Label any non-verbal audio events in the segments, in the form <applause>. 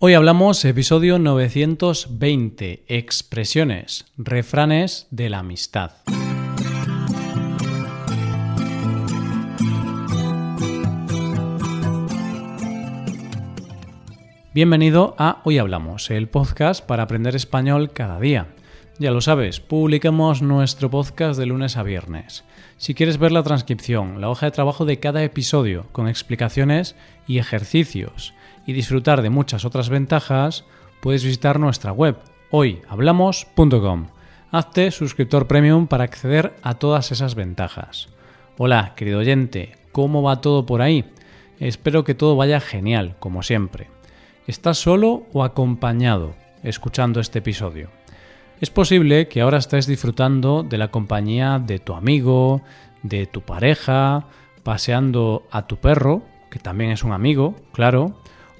Hoy hablamos episodio 920, expresiones, refranes de la amistad. Bienvenido a Hoy Hablamos, el podcast para aprender español cada día. Ya lo sabes, publicamos nuestro podcast de lunes a viernes. Si quieres ver la transcripción, la hoja de trabajo de cada episodio, con explicaciones y ejercicios, y disfrutar de muchas otras ventajas, puedes visitar nuestra web hoyhablamos.com. Hazte suscriptor premium para acceder a todas esas ventajas. Hola, querido oyente, ¿cómo va todo por ahí? Espero que todo vaya genial, como siempre. ¿Estás solo o acompañado escuchando este episodio? Es posible que ahora estés disfrutando de la compañía de tu amigo, de tu pareja, paseando a tu perro, que también es un amigo, claro,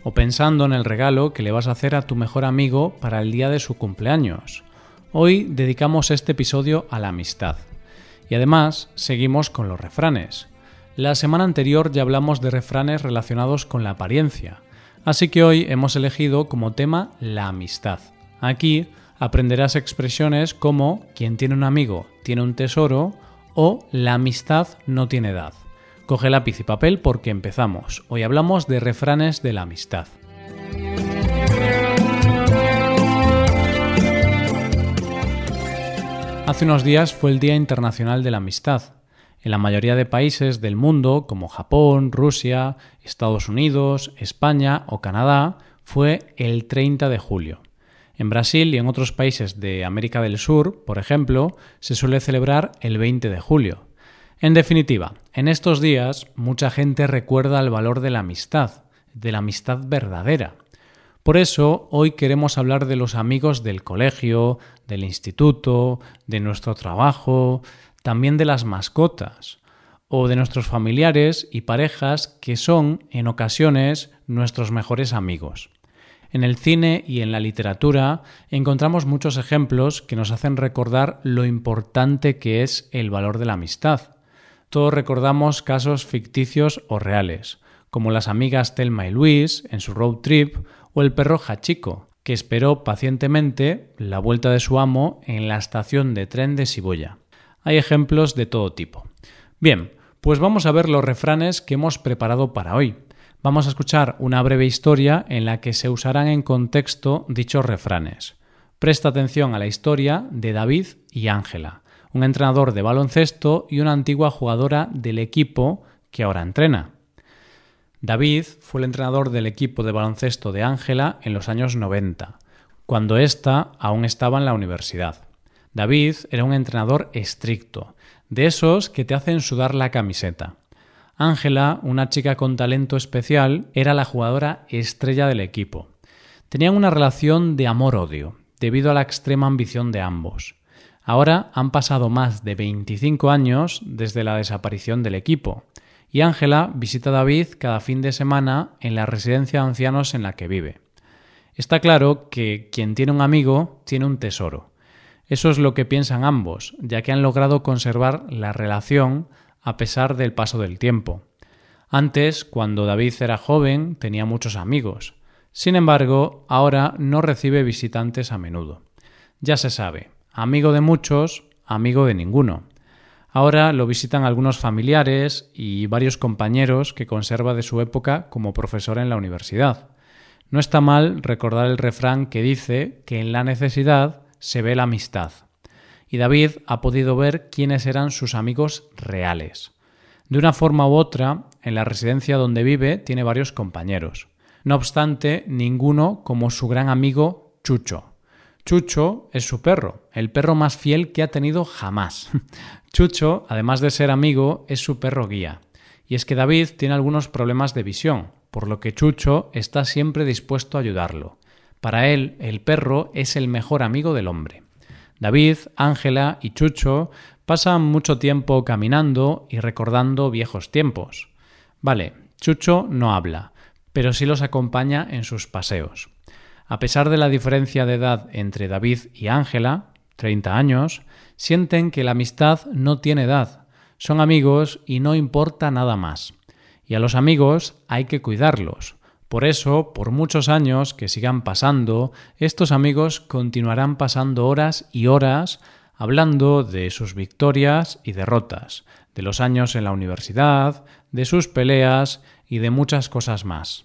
o pensando en el regalo que le vas a hacer a tu mejor amigo para el día de su cumpleaños. Hoy dedicamos este episodio a la amistad. Y además seguimos con los refranes. La semana anterior ya hablamos de refranes relacionados con la apariencia, así que hoy hemos elegido como tema la amistad. Aquí aprenderás expresiones como quien tiene un amigo tiene un tesoro o la amistad no tiene edad. Coge lápiz y papel porque empezamos. Hoy hablamos de refranes de la amistad. Hace unos días fue el Día Internacional de la Amistad. En la mayoría de países del mundo, como Japón, Rusia, Estados Unidos, España o Canadá, fue el 30 de julio. En Brasil y en otros países de América del Sur, por ejemplo, se suele celebrar el 20 de julio. En definitiva, en estos días mucha gente recuerda el valor de la amistad, de la amistad verdadera. Por eso hoy queremos hablar de los amigos del colegio, del instituto, de nuestro trabajo, también de las mascotas o de nuestros familiares y parejas que son en ocasiones nuestros mejores amigos. En el cine y en la literatura encontramos muchos ejemplos que nos hacen recordar lo importante que es el valor de la amistad. Todos recordamos casos ficticios o reales, como las amigas Telma y Luis en su road trip o el perro Hachiko, que esperó pacientemente la vuelta de su amo en la estación de tren de Siboya. Hay ejemplos de todo tipo. Bien, pues vamos a ver los refranes que hemos preparado para hoy. Vamos a escuchar una breve historia en la que se usarán en contexto dichos refranes. Presta atención a la historia de David y Ángela, un entrenador de baloncesto y una antigua jugadora del equipo que ahora entrena. David fue el entrenador del equipo de baloncesto de Ángela en los años 90, cuando ésta aún estaba en la universidad. David era un entrenador estricto, de esos que te hacen sudar la camiseta. Ángela, una chica con talento especial, era la jugadora estrella del equipo. Tenían una relación de amor-odio, debido a la extrema ambición de ambos. Ahora han pasado más de 25 años desde la desaparición del equipo, y Ángela visita a David cada fin de semana en la residencia de ancianos en la que vive. Está claro que quien tiene un amigo tiene un tesoro. Eso es lo que piensan ambos, ya que han logrado conservar la relación a pesar del paso del tiempo. Antes, cuando David era joven, tenía muchos amigos. Sin embargo, ahora no recibe visitantes a menudo. Ya se sabe, amigo de muchos, amigo de ninguno. Ahora lo visitan algunos familiares y varios compañeros que conserva de su época como profesor en la universidad. No está mal recordar el refrán que dice que en la necesidad se ve la amistad. Y David ha podido ver quiénes eran sus amigos reales. De una forma u otra, en la residencia donde vive tiene varios compañeros. No obstante, ninguno como su gran amigo Chucho. Chucho es su perro, el perro más fiel que ha tenido jamás. <laughs> Chucho, además de ser amigo, es su perro guía. Y es que David tiene algunos problemas de visión, por lo que Chucho está siempre dispuesto a ayudarlo. Para él, el perro es el mejor amigo del hombre. David, Ángela y Chucho pasan mucho tiempo caminando y recordando viejos tiempos. Vale, Chucho no habla, pero sí los acompaña en sus paseos. A pesar de la diferencia de edad entre David y Ángela, 30 años, sienten que la amistad no tiene edad, son amigos y no importa nada más. Y a los amigos hay que cuidarlos, Por eso, por muchos años que sigan pasando, estos amigos continuarán pasando horas y horas hablando de sus victorias y derrotas, de los años en la universidad, de sus peleas y de muchas cosas más.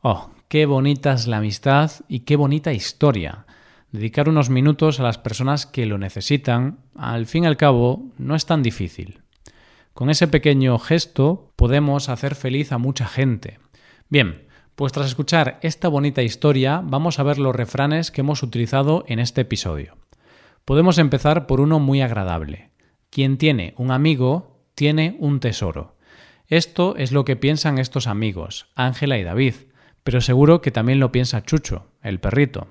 Oh, qué bonita es la amistad y qué bonita historia. Dedicar unos minutos a las personas que lo necesitan, al fin y al cabo, no es tan difícil. Con ese pequeño gesto podemos hacer feliz a mucha gente. Bien, pues tras escuchar esta bonita historia, vamos a ver los refranes que hemos utilizado en este episodio. Podemos empezar por uno muy agradable. Quien tiene un amigo, tiene un tesoro. Esto es lo que piensan estos amigos, Ángela y David, pero seguro que también lo piensa Chucho, el perrito.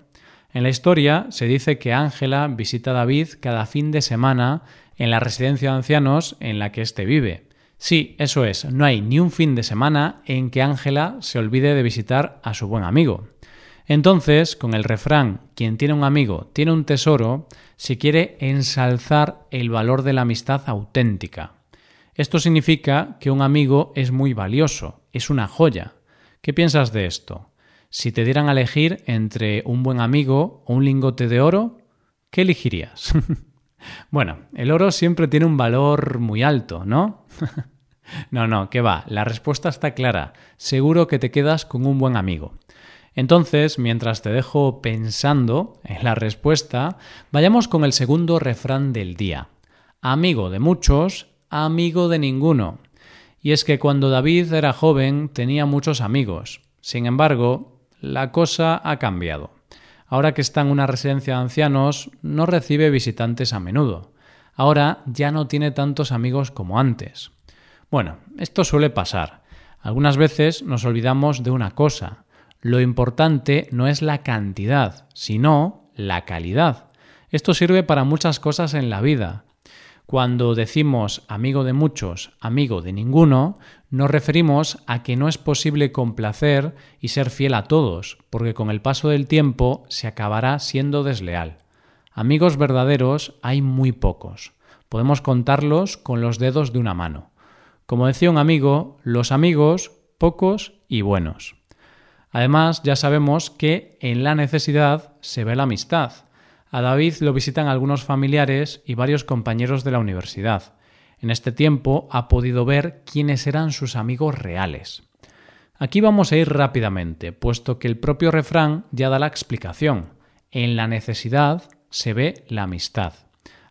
En la historia se dice que Ángela visita a David cada fin de semana en la residencia de ancianos en la que éste vive. Sí, eso es, no hay ni un fin de semana en que Ángela se olvide de visitar a su buen amigo. Entonces, con el refrán quien tiene un amigo tiene un tesoro, se quiere ensalzar el valor de la amistad auténtica. Esto significa que un amigo es muy valioso, es una joya. ¿Qué piensas de esto? Si te dieran a elegir entre un buen amigo o un lingote de oro, ¿qué elegirías? <laughs> bueno, el oro siempre tiene un valor muy alto, ¿no? <laughs> no, no, que va, la respuesta está clara. Seguro que te quedas con un buen amigo. Entonces, mientras te dejo pensando en la respuesta, vayamos con el segundo refrán del día. Amigo de muchos, amigo de ninguno. Y es que cuando David era joven tenía muchos amigos. Sin embargo, la cosa ha cambiado. Ahora que está en una residencia de ancianos, no recibe visitantes a menudo. Ahora ya no tiene tantos amigos como antes. Bueno, esto suele pasar. Algunas veces nos olvidamos de una cosa, lo importante no es la cantidad, sino la calidad. Esto sirve para muchas cosas en la vida. Cuando decimos amigo de muchos, amigo de ninguno, nos referimos a que no es posible complacer y ser fiel a todos, porque con el paso del tiempo se acabará siendo desleal. Amigos verdaderos hay muy pocos. Podemos contarlos con los dedos de una mano. Como decía un amigo, los amigos, pocos y buenos. Además, ya sabemos que en la necesidad se ve la amistad. A David lo visitan algunos familiares y varios compañeros de la universidad. En este tiempo ha podido ver quiénes eran sus amigos reales. Aquí vamos a ir rápidamente, puesto que el propio refrán ya da la explicación. En la necesidad se ve la amistad.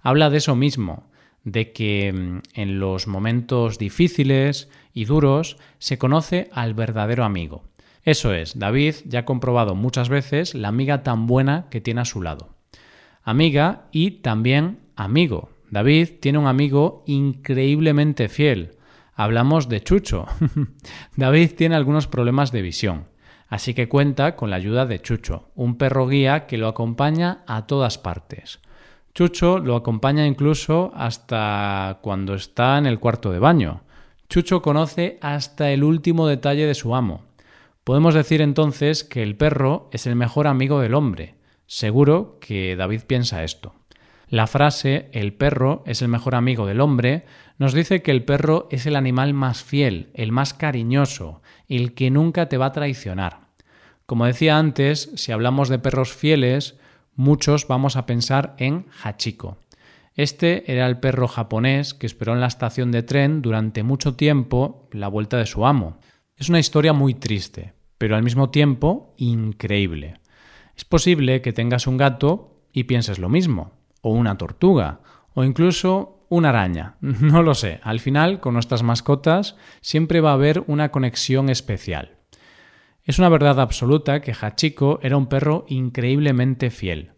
Habla de eso mismo, de que mm, en los momentos difíciles y duros se conoce al verdadero amigo. Eso es, David ya ha comprobado muchas veces la amiga tan buena que tiene a su lado. Amiga y también amigo. David tiene un amigo increíblemente fiel. Hablamos de Chucho. <laughs> David tiene algunos problemas de visión, así que cuenta con la ayuda de Chucho, un perro guía que lo acompaña a todas partes. Chucho lo acompaña incluso hasta cuando está en el cuarto de baño. Chucho conoce hasta el último detalle de su amo. Podemos decir entonces que el perro es el mejor amigo del hombre. Seguro que David piensa esto. La frase el perro es el mejor amigo del hombre nos dice que el perro es el animal más fiel, el más cariñoso, el que nunca te va a traicionar. Como decía antes, si hablamos de perros fieles, muchos vamos a pensar en Hachiko. Este era el perro japonés que esperó en la estación de tren durante mucho tiempo la vuelta de su amo. Es una historia muy triste, pero al mismo tiempo increíble. Es posible que tengas un gato y pienses lo mismo, o una tortuga, o incluso una araña. <laughs> No lo sé. Al final, con nuestras mascotas siempre va a haber una conexión especial. Es una verdad absoluta que Hachiko era un perro increíblemente fiel.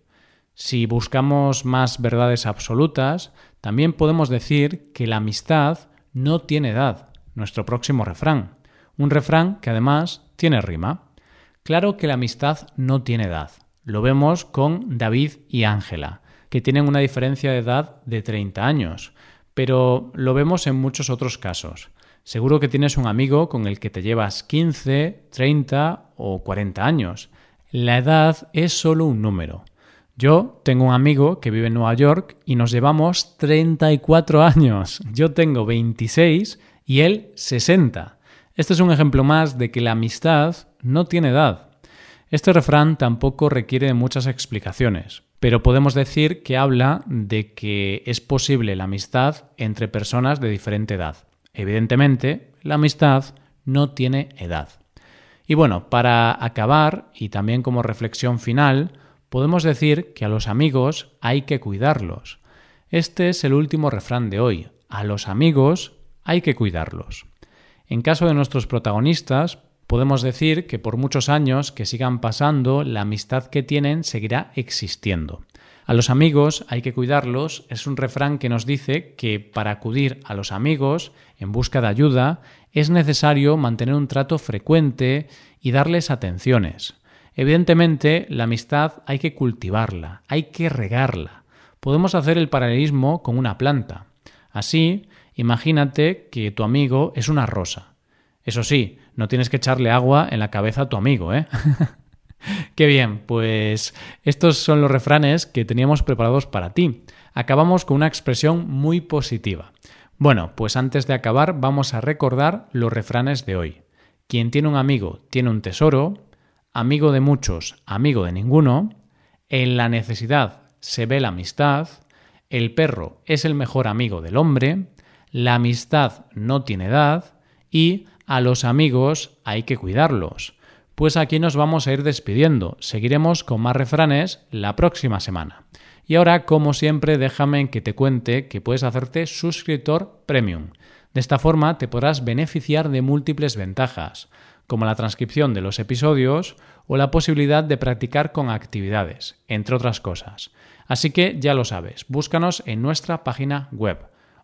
Si buscamos más verdades absolutas, también podemos decir que la amistad no tiene edad, nuestro próximo refrán. Un refrán que además tiene rima. Claro que la amistad no tiene edad. Lo vemos con David y Ángela, que tienen una diferencia de edad de 30 años, pero lo vemos en muchos otros casos. Seguro que tienes un amigo con el que te llevas 15, 30 o 40 años. La edad es solo un número. Yo tengo un amigo que vive en Nueva York y nos llevamos 34 años. Yo tengo 26 y él 60. Este es un ejemplo más de que la amistad no tiene edad. Este refrán tampoco requiere de muchas explicaciones, pero podemos decir que habla de que es posible la amistad entre personas de diferente edad. Evidentemente, la amistad no tiene edad. Y bueno, para acabar, y también como reflexión final, podemos decir que a los amigos hay que cuidarlos. Este es el último refrán de hoy. A los amigos hay que cuidarlos. En caso de nuestros protagonistas, podemos decir que por muchos años que sigan pasando, la amistad que tienen seguirá existiendo. A los amigos hay que cuidarlos es un refrán que nos dice que para acudir a los amigos en busca de ayuda es necesario mantener un trato frecuente y darles atenciones. Evidentemente, la amistad hay que cultivarla, hay que regarla. Podemos hacer el paralelismo con una planta. Así, imagínate que tu amigo es una rosa. Eso sí, no tienes que echarle agua en la cabeza a tu amigo, ¿eh? <laughs> Qué bien, pues estos son los refranes que teníamos preparados para ti. Acabamos con una expresión muy positiva. Bueno, pues antes de acabar vamos a recordar los refranes de hoy. Quien tiene un amigo tiene un tesoro, amigo de muchos, amigo de ninguno, en la necesidad se ve la amistad, el perro es el mejor amigo del hombre, la amistad no tiene edad y a los amigos hay que cuidarlos. Pues aquí nos vamos a ir despidiendo. Seguiremos con más refranes la próxima semana. Y ahora, como siempre, déjame que te cuente que puedes hacerte suscriptor premium. De esta forma te podrás beneficiar de múltiples ventajas, como la transcripción de los episodios o la posibilidad de practicar con actividades, entre otras cosas. Así que ya lo sabes, búscanos en nuestra página web